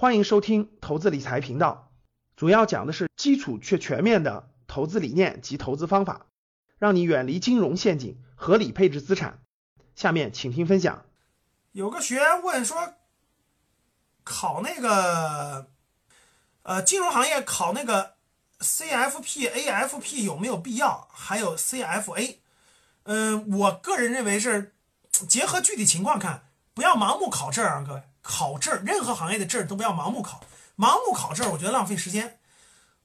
欢迎收听投资理财频道，主要讲的是基础却全面的投资理念及投资方法，让你远离金融陷阱，合理配置资产。下面请听分享。有个学员问说，考那个，呃，金融行业考那个 CFP、AFP 有没有必要？还有 CFA？嗯，我个人认为是结合具体情况看，不要盲目考证啊，各位。考证，任何行业的证都不要盲目考，盲目考证，我觉得浪费时间。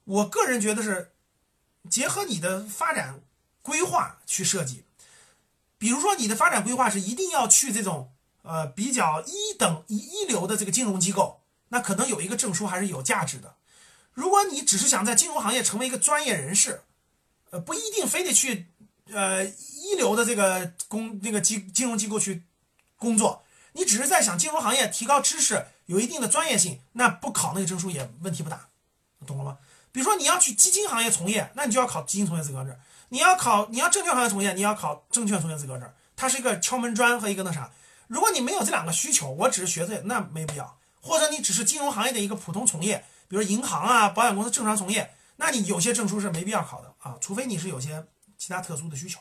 我个人觉得是结合你的发展规划去设计。比如说，你的发展规划是一定要去这种呃比较一等一一流的这个金融机构，那可能有一个证书还是有价值的。如果你只是想在金融行业成为一个专业人士，呃，不一定非得去呃一流的这个公那个金金融机构去工作。你只是在想金融行业提高知识，有一定的专业性，那不考那个证书也问题不大，懂了吗？比如说你要去基金行业从业，那你就要考基金从业资格证；你要考你要证券行业从业，你要考证券从业资格证。它是一个敲门砖和一个那啥。如果你没有这两个需求，我只是学这，那没必要。或者你只是金融行业的一个普通从业，比如银行啊、保险公司正常从业，那你有些证书是没必要考的啊，除非你是有些其他特殊的需求。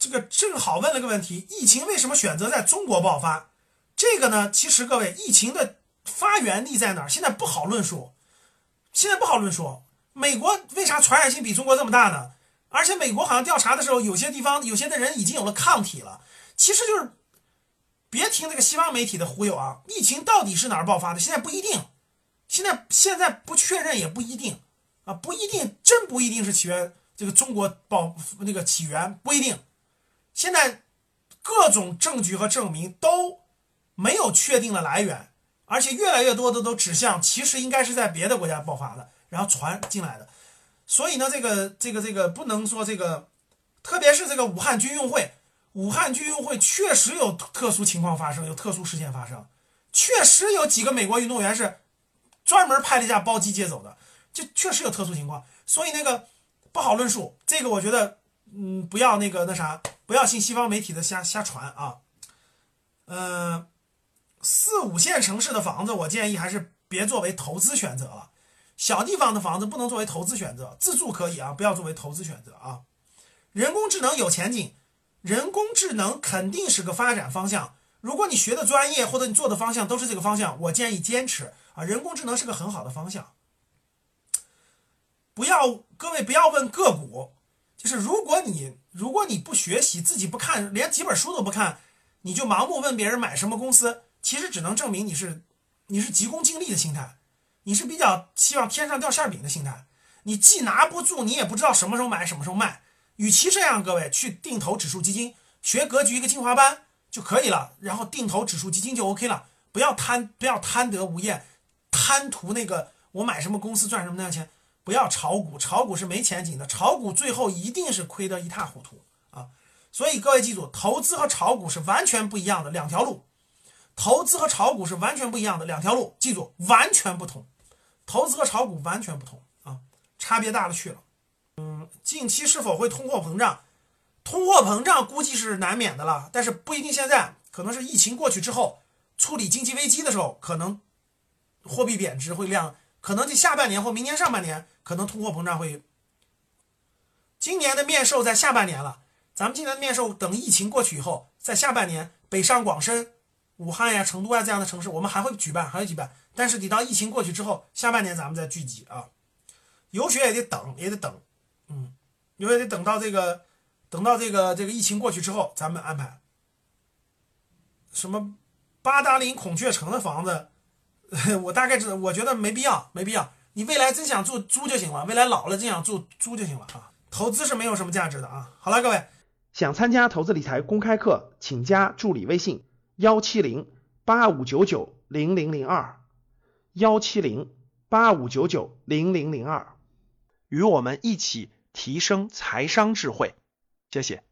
这个正好问了个问题：疫情为什么选择在中国爆发？这个呢，其实各位，疫情的发源地在哪儿？现在不好论述，现在不好论述。美国为啥传染性比中国这么大呢？而且美国好像调查的时候，有些地方有些的人已经有了抗体了。其实就是别听这个西方媒体的忽悠啊！疫情到底是哪儿爆发的？现在不一定，现在现在不确认也不一定啊，不一定，真不一定是起源这个中国爆那个起源不一定。现在各种证据和证明都没有确定的来源，而且越来越多的都指向其实应该是在别的国家爆发的，然后传进来的。所以呢，这个这个这个不能说这个，特别是这个武汉军运会，武汉军运会确实有特殊情况发生，有特殊事件发生，确实有几个美国运动员是专门派了一架包机接走的，就确实有特殊情况。所以那个不好论述，这个我觉得。嗯，不要那个那啥，不要信西方媒体的瞎瞎传啊。嗯，四五线城市的房子，我建议还是别作为投资选择了。小地方的房子不能作为投资选择，自住可以啊，不要作为投资选择啊。人工智能有前景，人工智能肯定是个发展方向。如果你学的专业或者你做的方向都是这个方向，我建议坚持啊。人工智能是个很好的方向。不要，各位不要问个股。就是如果你如果你不学习，自己不看，连几本书都不看，你就盲目问别人买什么公司，其实只能证明你是你是急功近利的心态，你是比较希望天上掉馅饼的心态。你既拿不住，你也不知道什么时候买什么时候卖。与其这样，各位去定投指数基金，学格局一个精华班就可以了，然后定投指数基金就 OK 了。不要贪不要贪得无厌，贪图那个我买什么公司赚什么样钱。不要炒股，炒股是没前景的，炒股最后一定是亏得一塌糊涂啊！所以各位记住，投资和炒股是完全不一样的两条路，投资和炒股是完全不一样的两条路，记住完全不同，投资和炒股完全不同啊，差别大了去了。嗯，近期是否会通货膨胀？通货膨胀估计是难免的了，但是不一定现在，可能是疫情过去之后，处理经济危机的时候，可能货币贬值会量。可能这下半年或明年上半年，可能通货膨胀会。今年的面授在下半年了，咱们今年的面授等疫情过去以后，在下半年，北上广深、武汉呀、成都啊这样的城市，我们还会举办，还会举办。但是得到疫情过去之后，下半年咱们再聚集啊。游学也得等，也得等，嗯，因为得等到这个，等到这个这个疫情过去之后，咱们安排。什么八达岭孔雀城的房子？我大概知道，我觉得没必要，没必要。你未来真想住租就行了，未来老了真想住租就行了啊。投资是没有什么价值的啊。好了，各位，想参加投资理财公开课，请加助理微信幺七零八五九九零零零二幺七零八五九九零零零二，与我们一起提升财商智慧。谢谢。